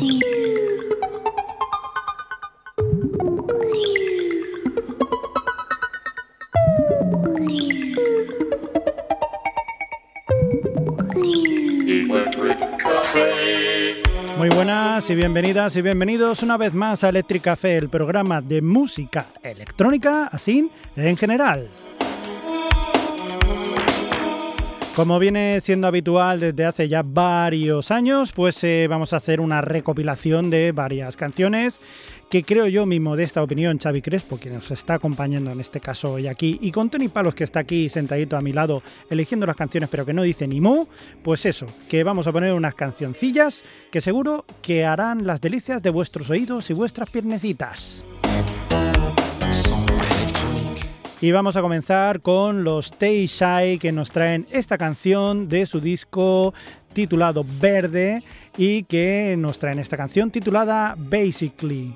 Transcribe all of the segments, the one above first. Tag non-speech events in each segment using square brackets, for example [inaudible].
Muy buenas y bienvenidas y bienvenidos una vez más a Electric Café, el programa de música electrónica, así en general. Como viene siendo habitual desde hace ya varios años, pues eh, vamos a hacer una recopilación de varias canciones que creo yo, mi modesta opinión, Xavi Crespo, quien nos está acompañando en este caso hoy aquí, y con Tony Palos, que está aquí sentadito a mi lado, eligiendo las canciones, pero que no dice ni mu, pues eso, que vamos a poner unas cancioncillas que seguro que harán las delicias de vuestros oídos y vuestras piernecitas. Y vamos a comenzar con los Shy que nos traen esta canción de su disco titulado Verde y que nos traen esta canción titulada Basically.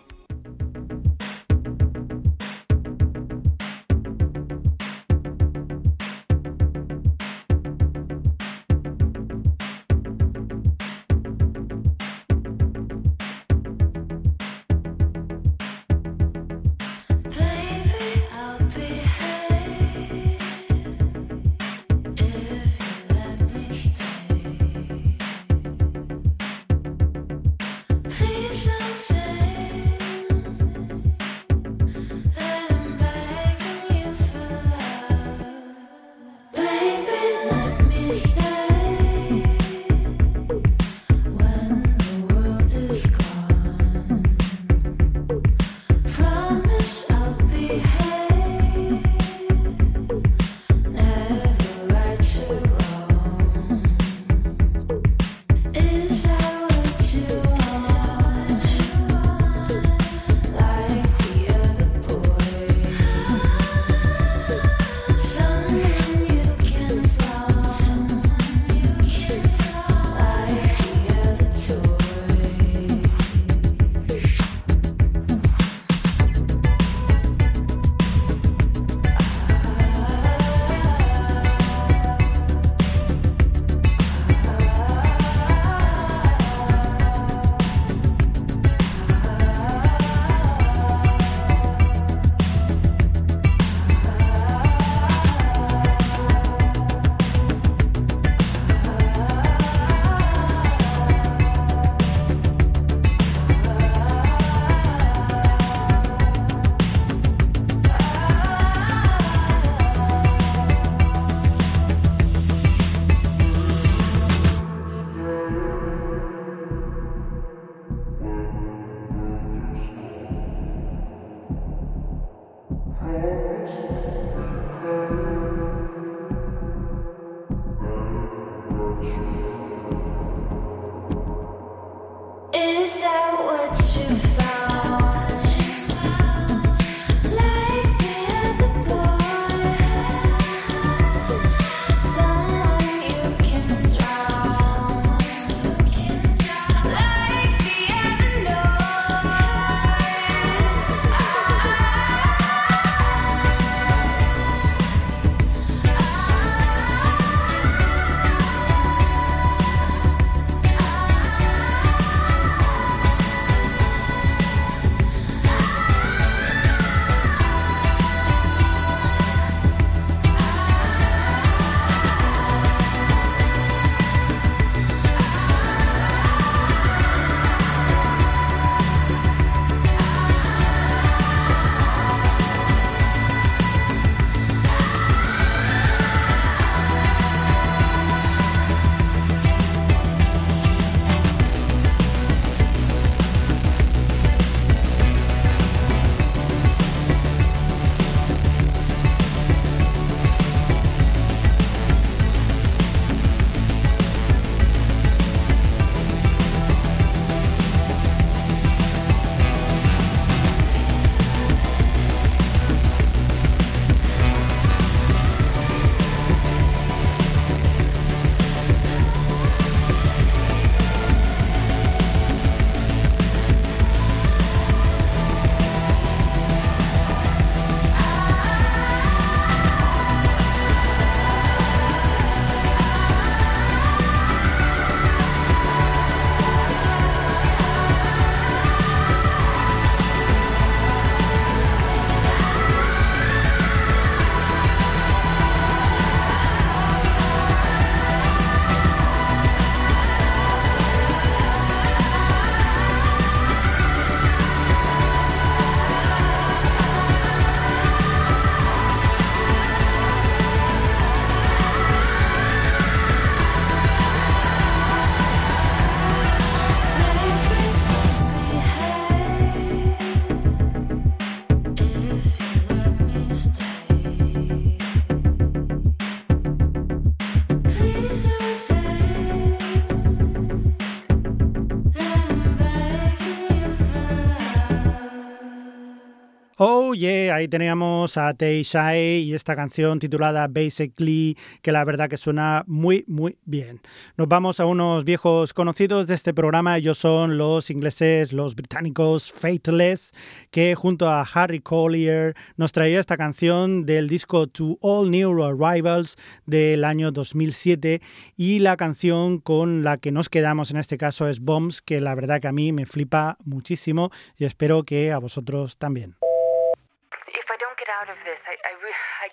Ahí teníamos a Tay Shai y esta canción titulada Basically, que la verdad que suena muy muy bien. Nos vamos a unos viejos conocidos de este programa, ellos son los ingleses, los británicos Faithless, que junto a Harry Collier nos traía esta canción del disco To All New Arrivals del año 2007 y la canción con la que nos quedamos en este caso es Bombs, que la verdad que a mí me flipa muchísimo y espero que a vosotros también.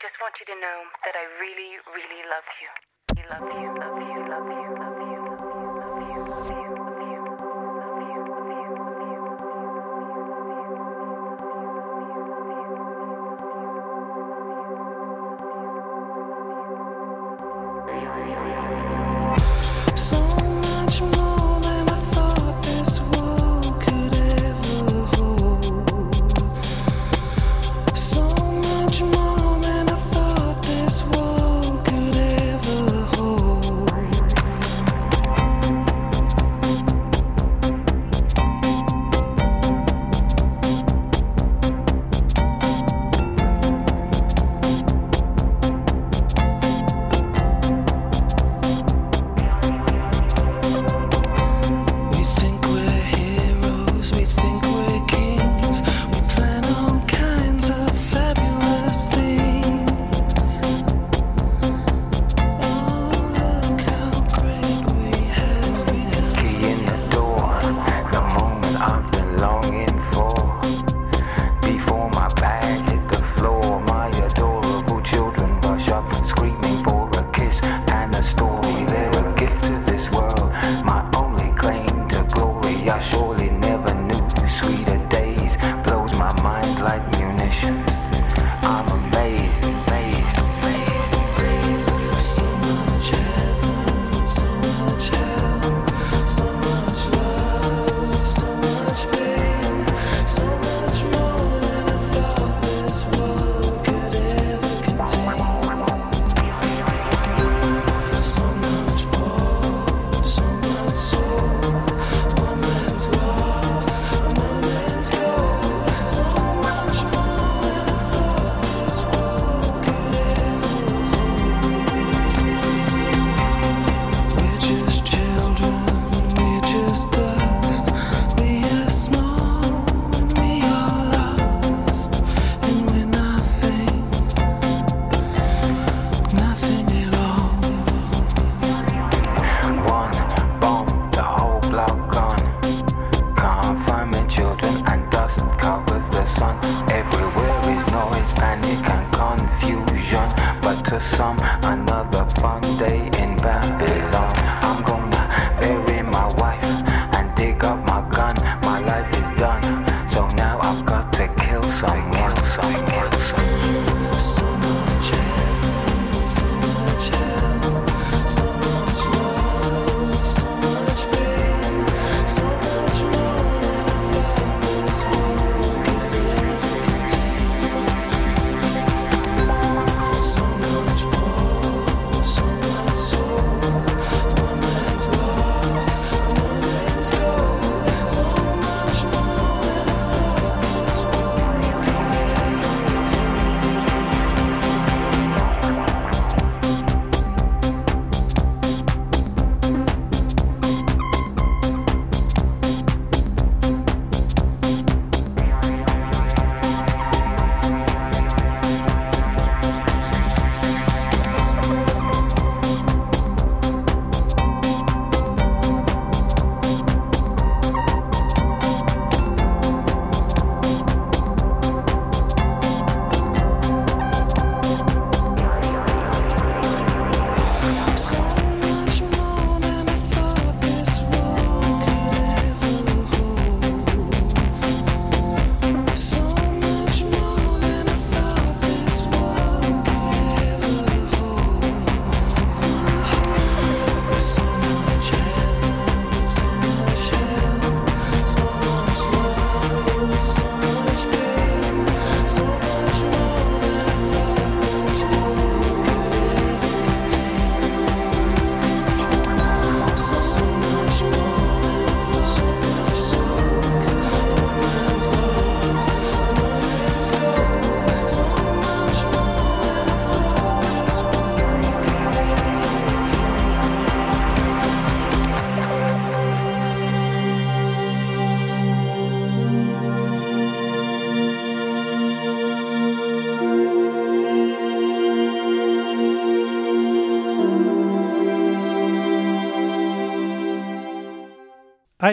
Just want you to know that I really, really love you. Love you, love you, love you, love you.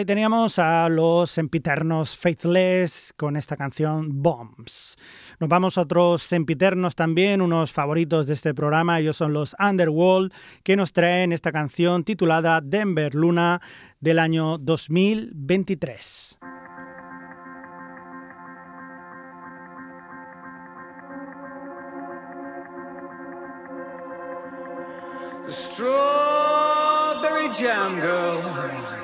Teníamos a los sempiternos Faithless con esta canción Bombs. Nos vamos a otros sempiternos también, unos favoritos de este programa, ellos son los Underworld, que nos traen esta canción titulada Denver Luna del año 2023. Strawberry Sunny, sunny,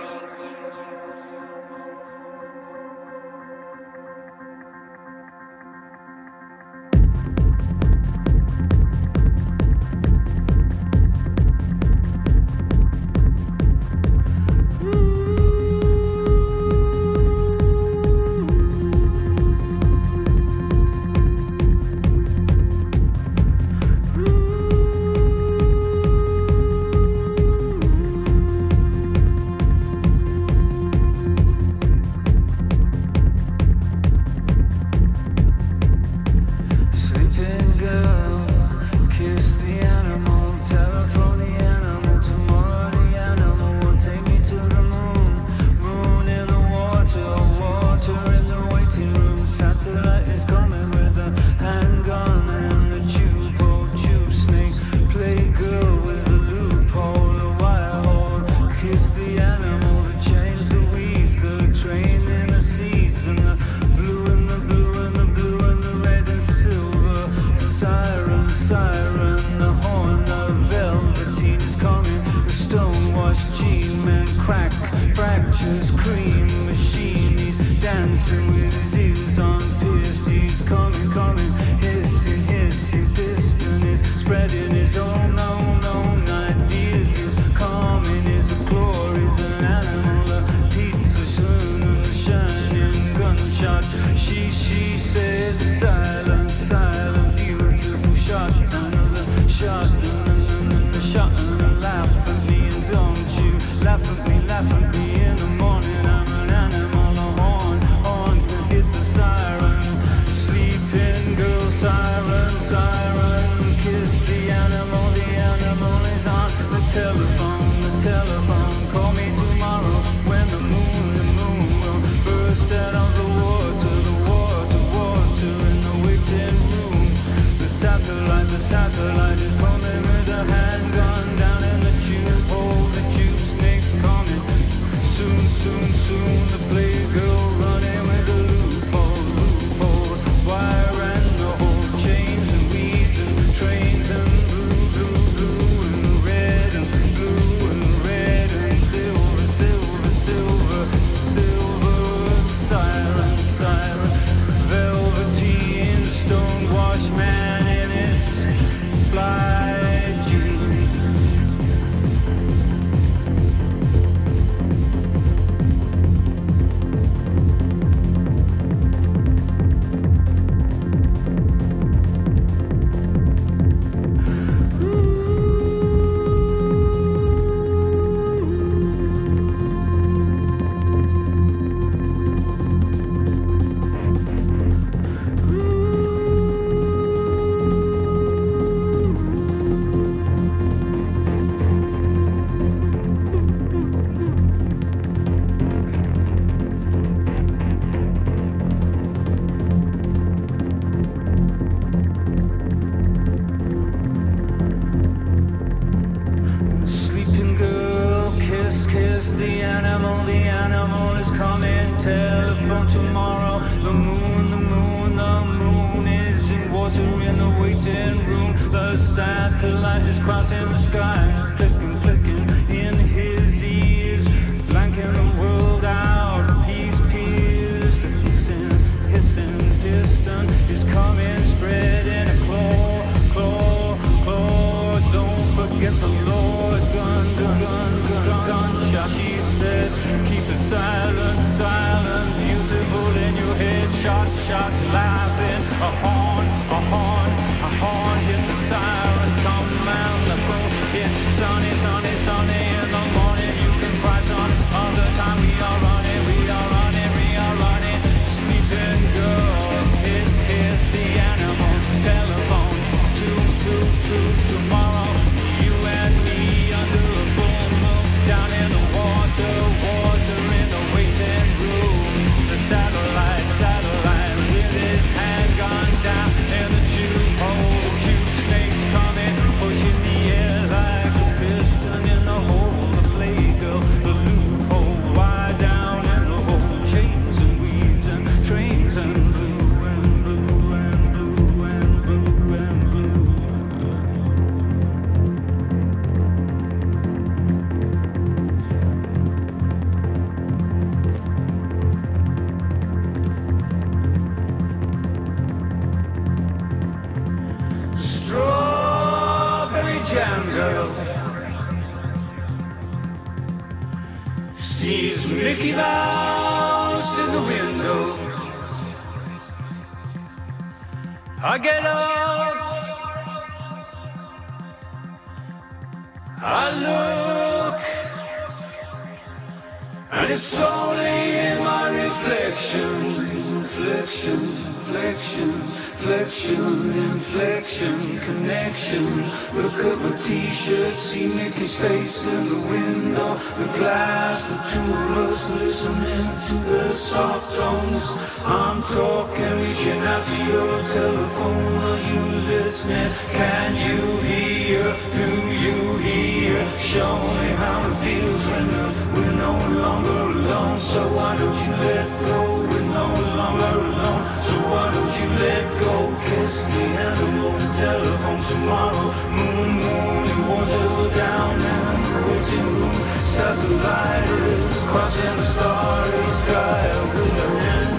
and it's only in my reflection, reflection reflection, reflection, inflection, connection. Look at my t-shirt, see Mickey's face in the window. The glass, the two of us listening to the soft tones. I'm talking, reaching out to your telephone. Are you listening? Can you hear? Do you hear? Show me how it feels when we're no longer alone. So why don't you let go? We're no longer alone. So why don't you let go? Kiss me and the animal telephone tomorrow. Moon, moon, it won't settle down now. Waiting room, satellites crossing the starry sky with a hand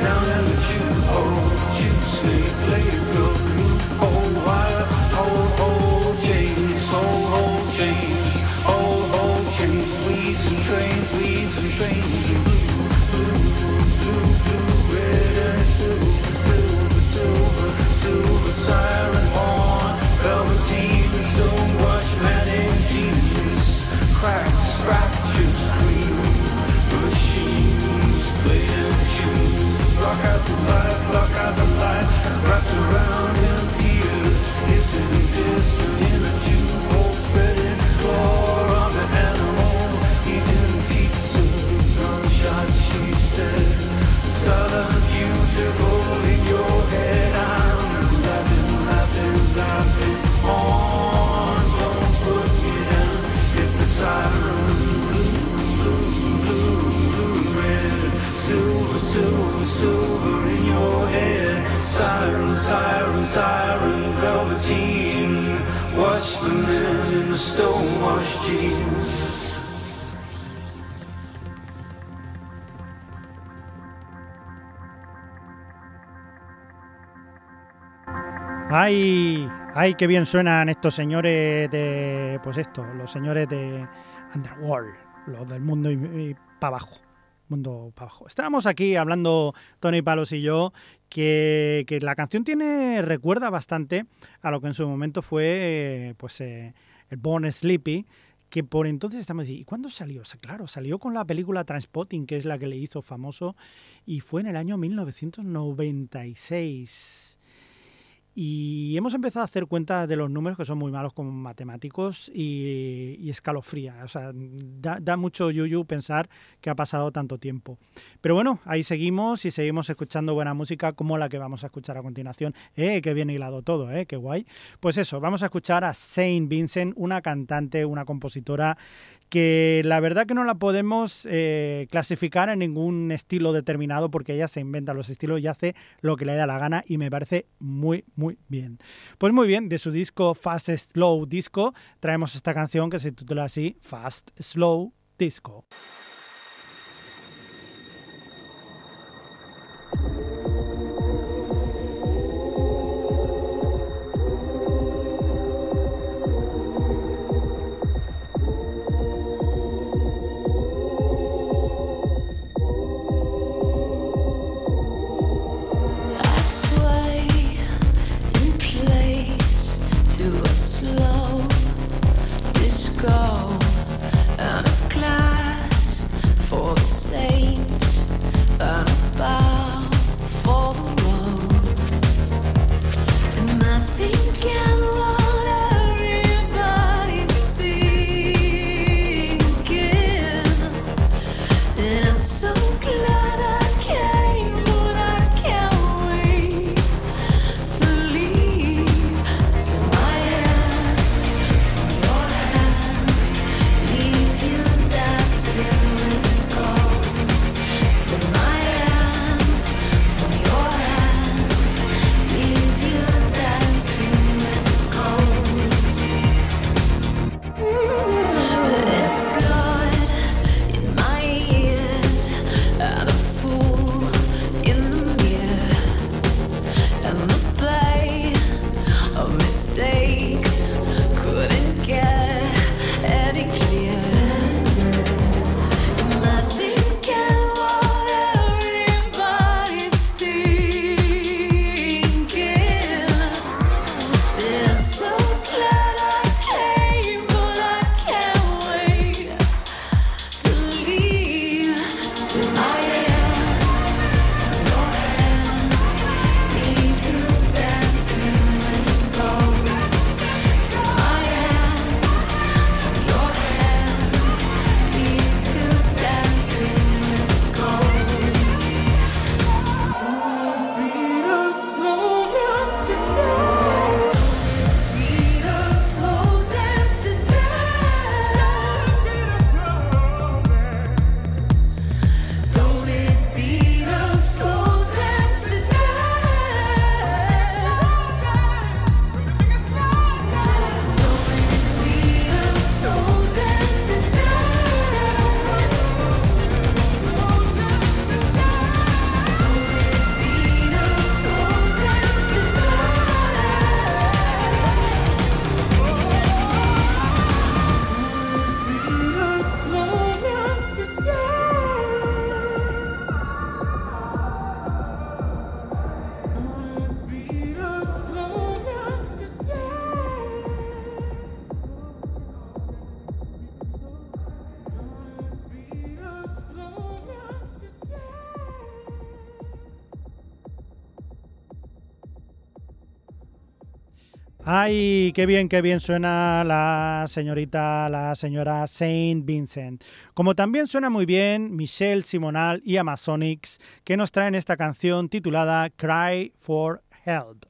down in the Just ¡Ay! ¡Ay, qué bien suenan estos señores de. Pues esto, los señores de Underworld, los del mundo y, para abajo. Mundo para abajo. Estábamos aquí hablando Tony Palos y yo que, que, la canción tiene recuerda bastante a lo que en su momento fue pues eh, el Born Sleepy que por entonces estamos diciendo, ¿y cuándo salió? O sea, claro, salió con la película Transpotting, que es la que le hizo famoso, y fue en el año 1996. Y hemos empezado a hacer cuenta de los números que son muy malos como matemáticos y, y escalofría. O sea, da, da, mucho yuyu pensar que ha pasado tanto tiempo. Pero bueno, ahí seguimos y seguimos escuchando buena música como la que vamos a escuchar a continuación. ¡Eh, qué bien hilado todo! ¡Eh, qué guay! Pues eso, vamos a escuchar a Saint Vincent, una cantante, una compositora que la verdad que no la podemos eh, clasificar en ningún estilo determinado porque ella se inventa los estilos y hace lo que le da la gana y me parece muy, muy bien. Pues muy bien, de su disco Fast Slow Disco traemos esta canción que se titula así Fast Slow Disco. y qué bien, qué bien suena la señorita, la señora Saint Vincent. Como también suena muy bien Michelle Simonal y Amazonics, que nos traen esta canción titulada Cry for Help.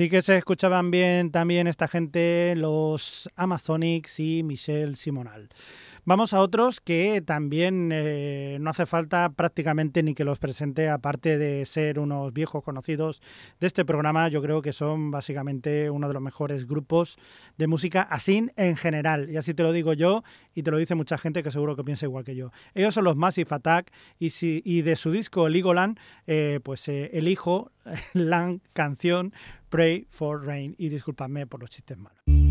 Sí que se escuchaban bien también esta gente, los Amazonics y Michelle Simonal. Vamos a otros que también eh, no hace falta prácticamente ni que los presente, aparte de ser unos viejos conocidos de este programa, yo creo que son básicamente uno de los mejores grupos de música así en general. Y así te lo digo yo y te lo dice mucha gente que seguro que piensa igual que yo. Ellos son los Massive Attack y, si, y de su disco Legoland, eh, pues eh, elijo [laughs] la canción Pray for Rain. Y discúlpame por los chistes malos.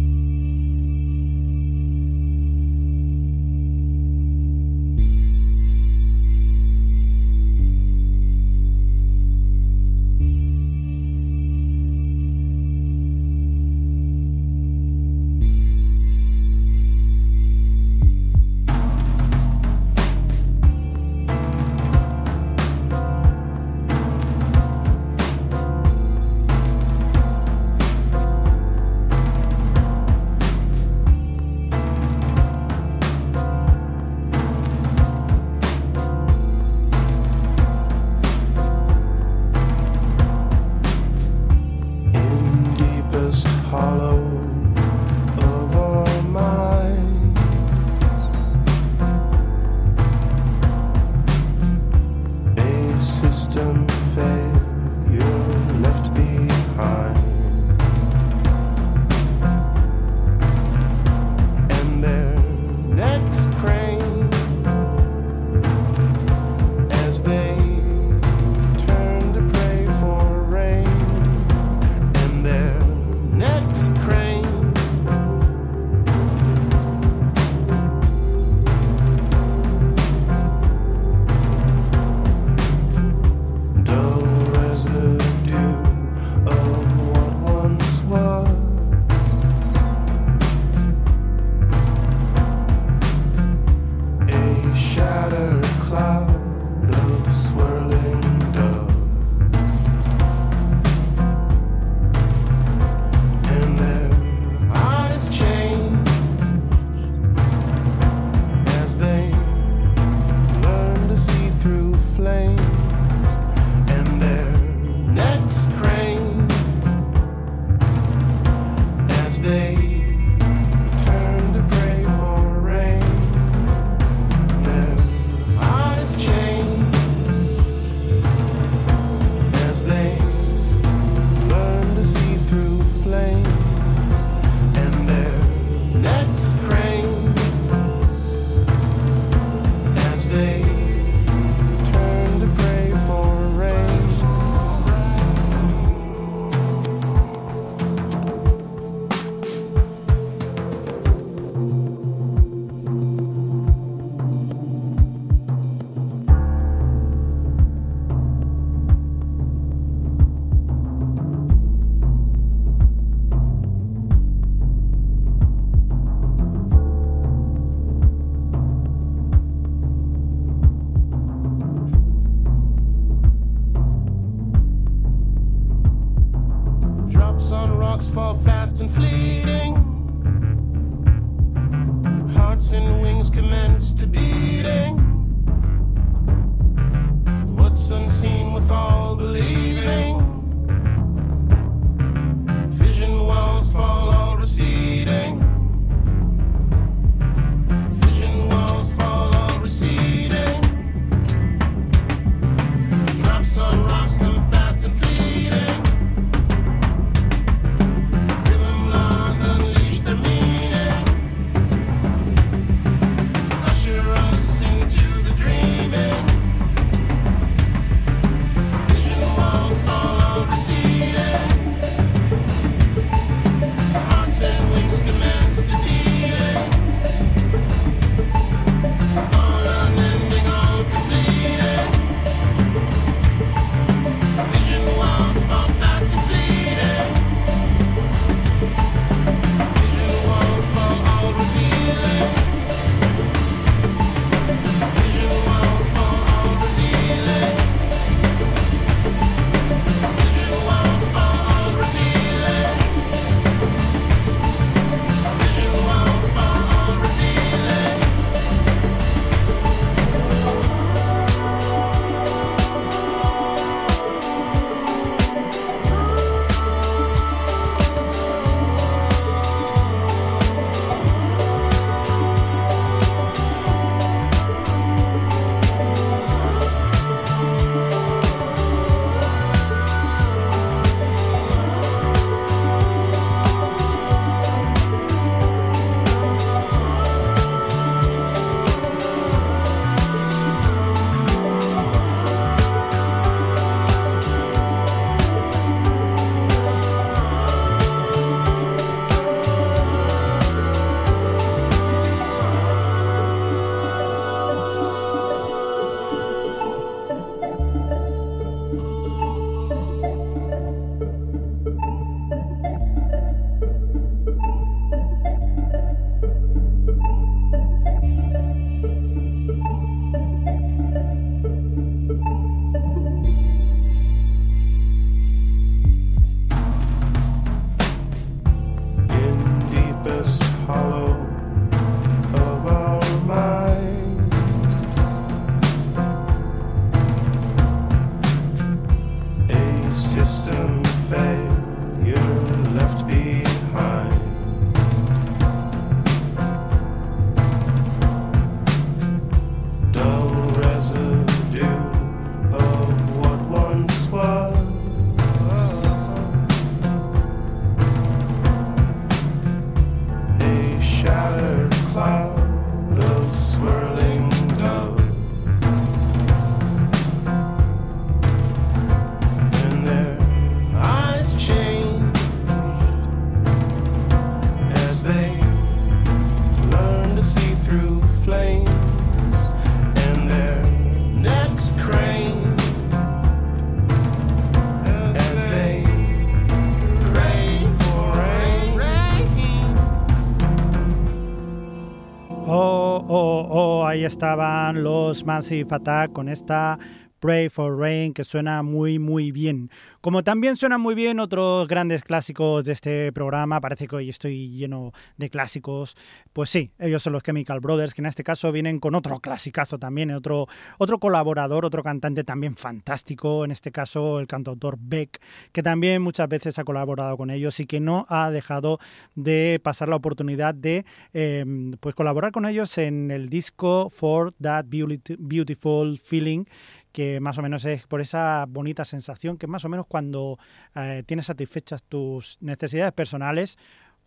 Ahí estaban los Massive con esta Pray for Rain, que suena muy, muy bien. Como también suenan muy bien otros grandes clásicos de este programa, parece que hoy estoy lleno de clásicos. Pues sí, ellos son los Chemical Brothers, que en este caso vienen con otro clasicazo también, otro, otro colaborador, otro cantante también fantástico, en este caso el cantautor Beck, que también muchas veces ha colaborado con ellos y que no ha dejado de pasar la oportunidad de eh, pues colaborar con ellos en el disco For That Beauti- Beautiful Feeling que más o menos es por esa bonita sensación que más o menos cuando eh, tienes satisfechas tus necesidades personales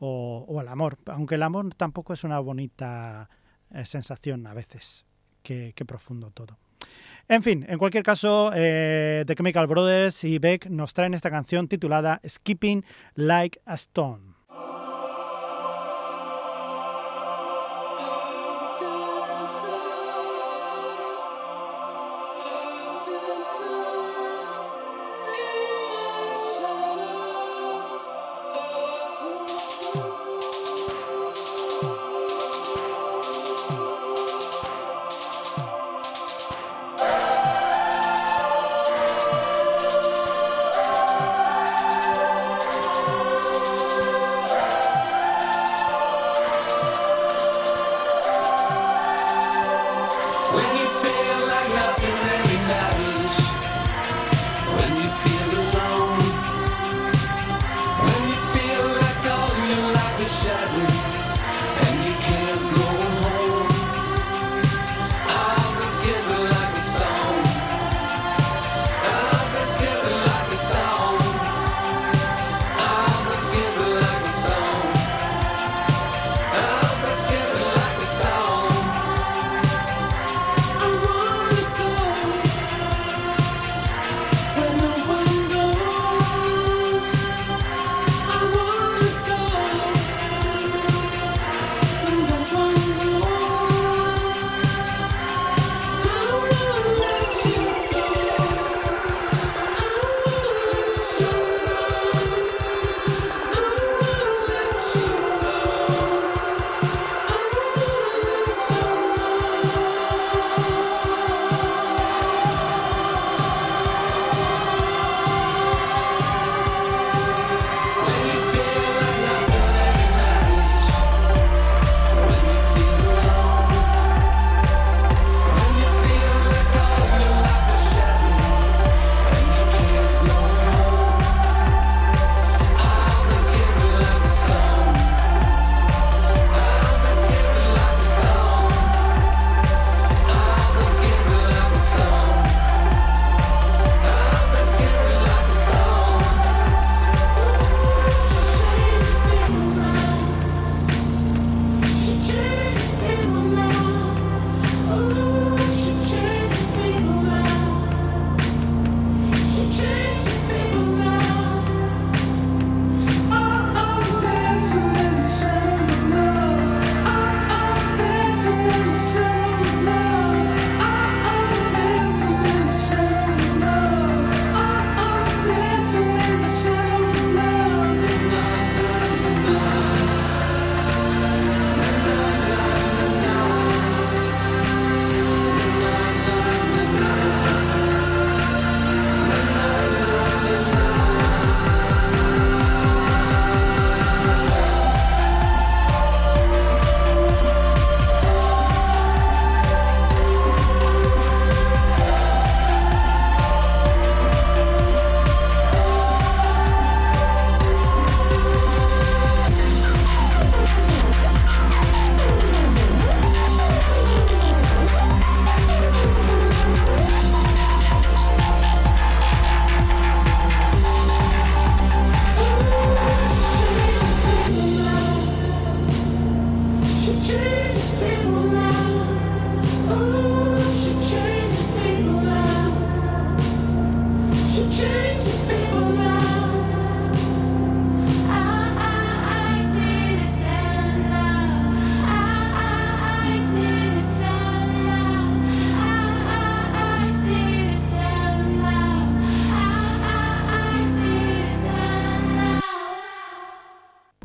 o, el amor, aunque el amor tampoco es una bonita eh, sensación a veces, qué, qué profundo todo. En fin, en cualquier caso, eh, The Chemical Brothers y Beck nos traen esta canción titulada Skipping Like a Stone.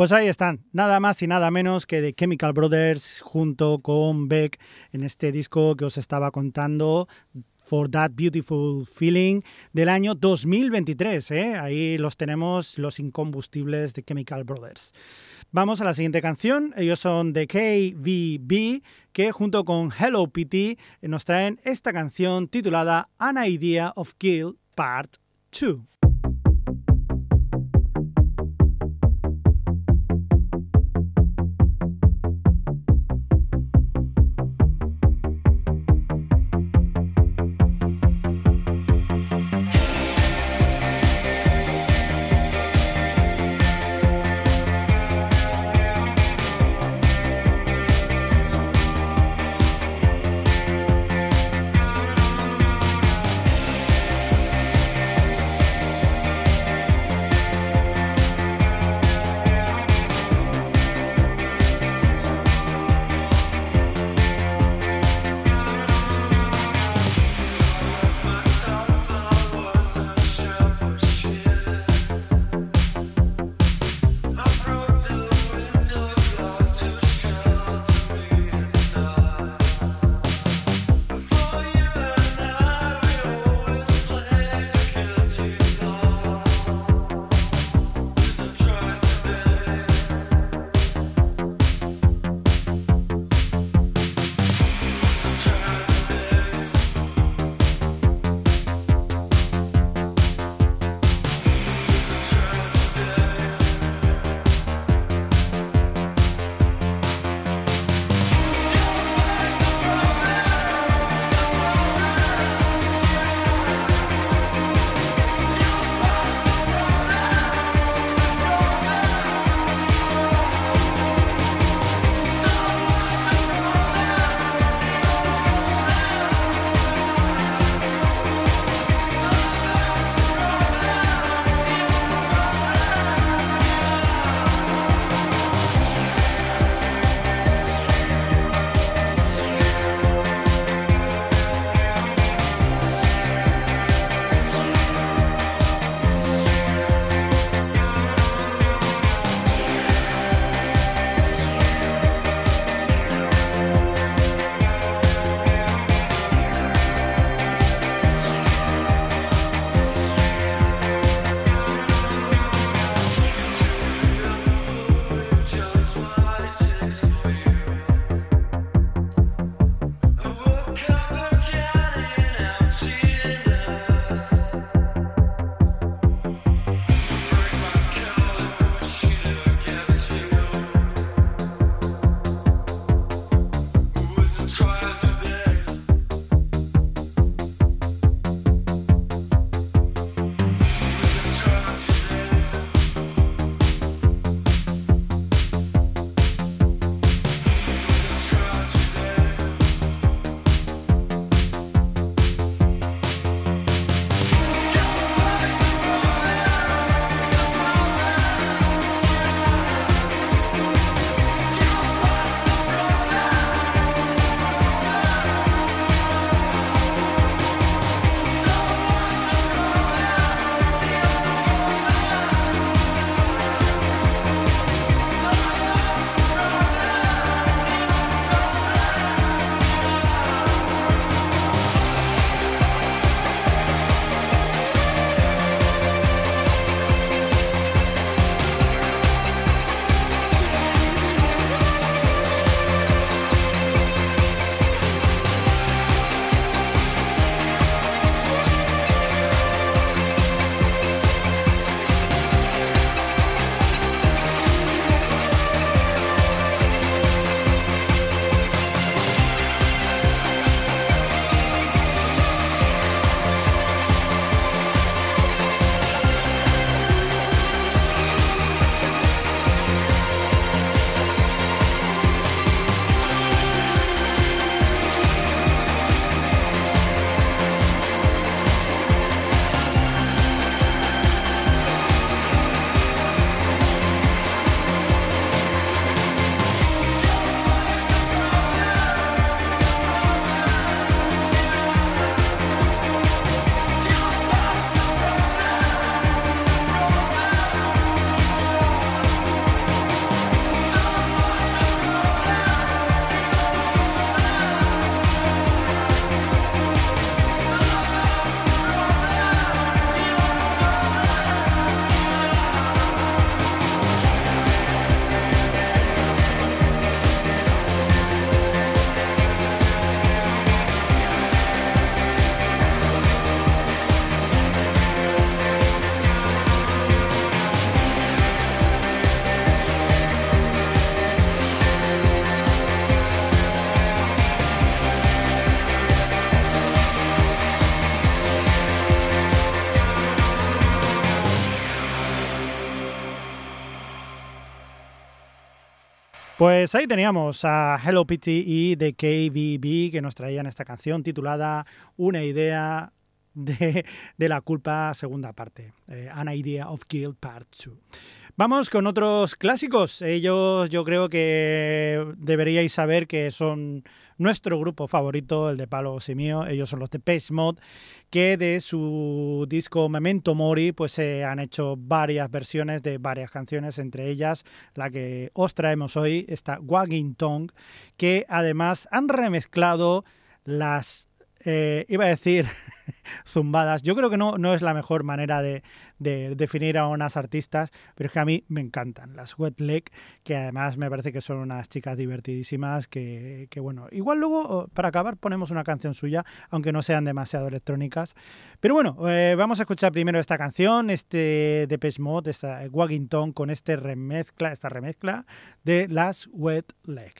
Pues ahí están, nada más y nada menos que de Chemical Brothers junto con Beck en este disco que os estaba contando. For That Beautiful Feeling del año 2023. ¿eh? Ahí los tenemos, los incombustibles de Chemical Brothers. Vamos a la siguiente canción. Ellos son de KVB, que junto con Hello Pitty nos traen esta canción titulada An Idea of Kill Part 2. Pues ahí teníamos a Hello Pitty y de KBB que nos traían esta canción titulada Una idea de, de la culpa segunda parte, eh, An Idea of Guilt Part 2. Vamos con otros clásicos. Ellos yo creo que deberíais saber que son nuestro grupo favorito, el de Palo y mío. Ellos son los de Pace Mod, que de su disco Memento Mori pues se han hecho varias versiones de varias canciones, entre ellas la que os traemos hoy, esta Wagging Tongue, que además han remezclado las eh, iba a decir [laughs] zumbadas. Yo creo que no, no es la mejor manera de, de definir a unas artistas, pero es que a mí me encantan. Las Wet Leg, que además me parece que son unas chicas divertidísimas, que, bueno, igual luego oh, para acabar ponemos una canción suya, aunque no sean demasiado electrónicas. Pero bueno, eh, vamos a escuchar primero esta canción, este Depeche Mode, esta Waggington, con este remezcla, esta remezcla de las Wet Leg.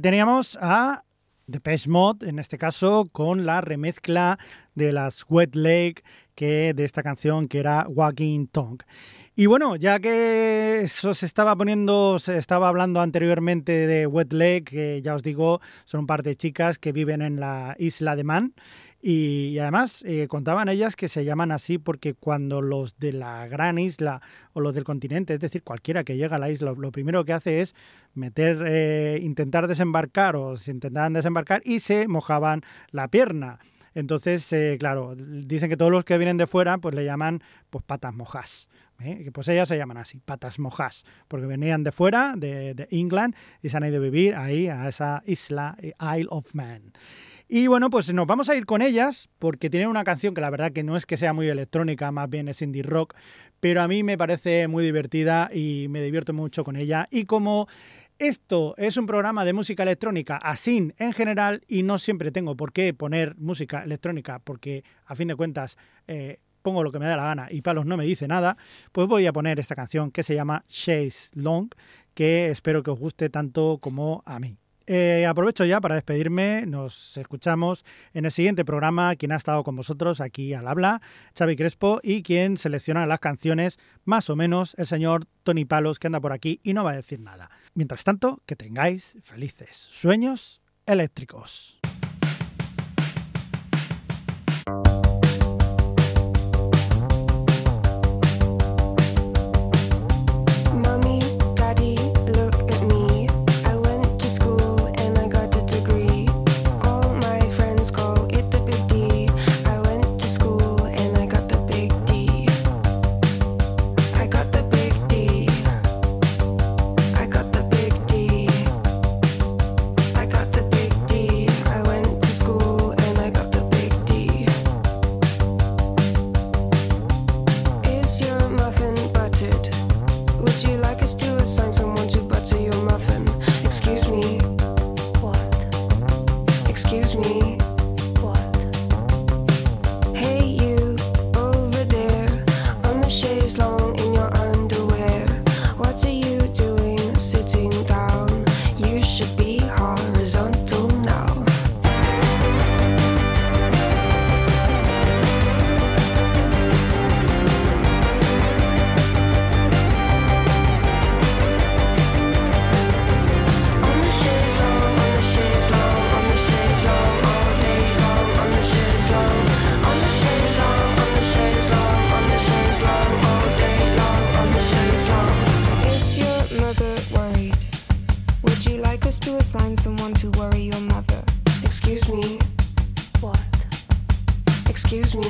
Teníamos a Depeche Mode, en este caso, con la remezcla de las Wet Leg que de esta canción que era Walking Tongue. Y bueno, ya que eso se estaba poniendo, se estaba hablando anteriormente de Wet Leg, que ya os digo, son un par de chicas que viven en la isla de Man. Y, además eh, contaban ellas que se llaman así porque cuando los de la gran isla o los del continente, es decir, cualquiera que llega a la isla, lo primero que hace es meter, eh, intentar desembarcar o se intentaban desembarcar y se mojaban la pierna. Entonces, eh, claro, dicen que todos los que vienen de fuera pues le llaman pues patas mojas. ¿eh? Pues ellas se llaman así, patas mojas, porque venían de fuera, de, de England, y se han ido a vivir ahí, a esa isla, eh, Isle of Man. Y bueno, pues nos vamos a ir con ellas porque tienen una canción que la verdad que no es que sea muy electrónica, más bien es indie rock, pero a mí me parece muy divertida y me divierto mucho con ella. Y como esto es un programa de música electrónica, así en general, y no siempre tengo por qué poner música electrónica porque a fin de cuentas eh, pongo lo que me da la gana y Palos no me dice nada, pues voy a poner esta canción que se llama Chase Long, que espero que os guste tanto como a mí. Eh, aprovecho ya para despedirme. Nos escuchamos en el siguiente programa. Quien ha estado con vosotros aquí al habla, Xavi Crespo, y quien selecciona las canciones, más o menos, el señor Tony Palos, que anda por aquí y no va a decir nada. Mientras tanto, que tengáis felices sueños eléctricos.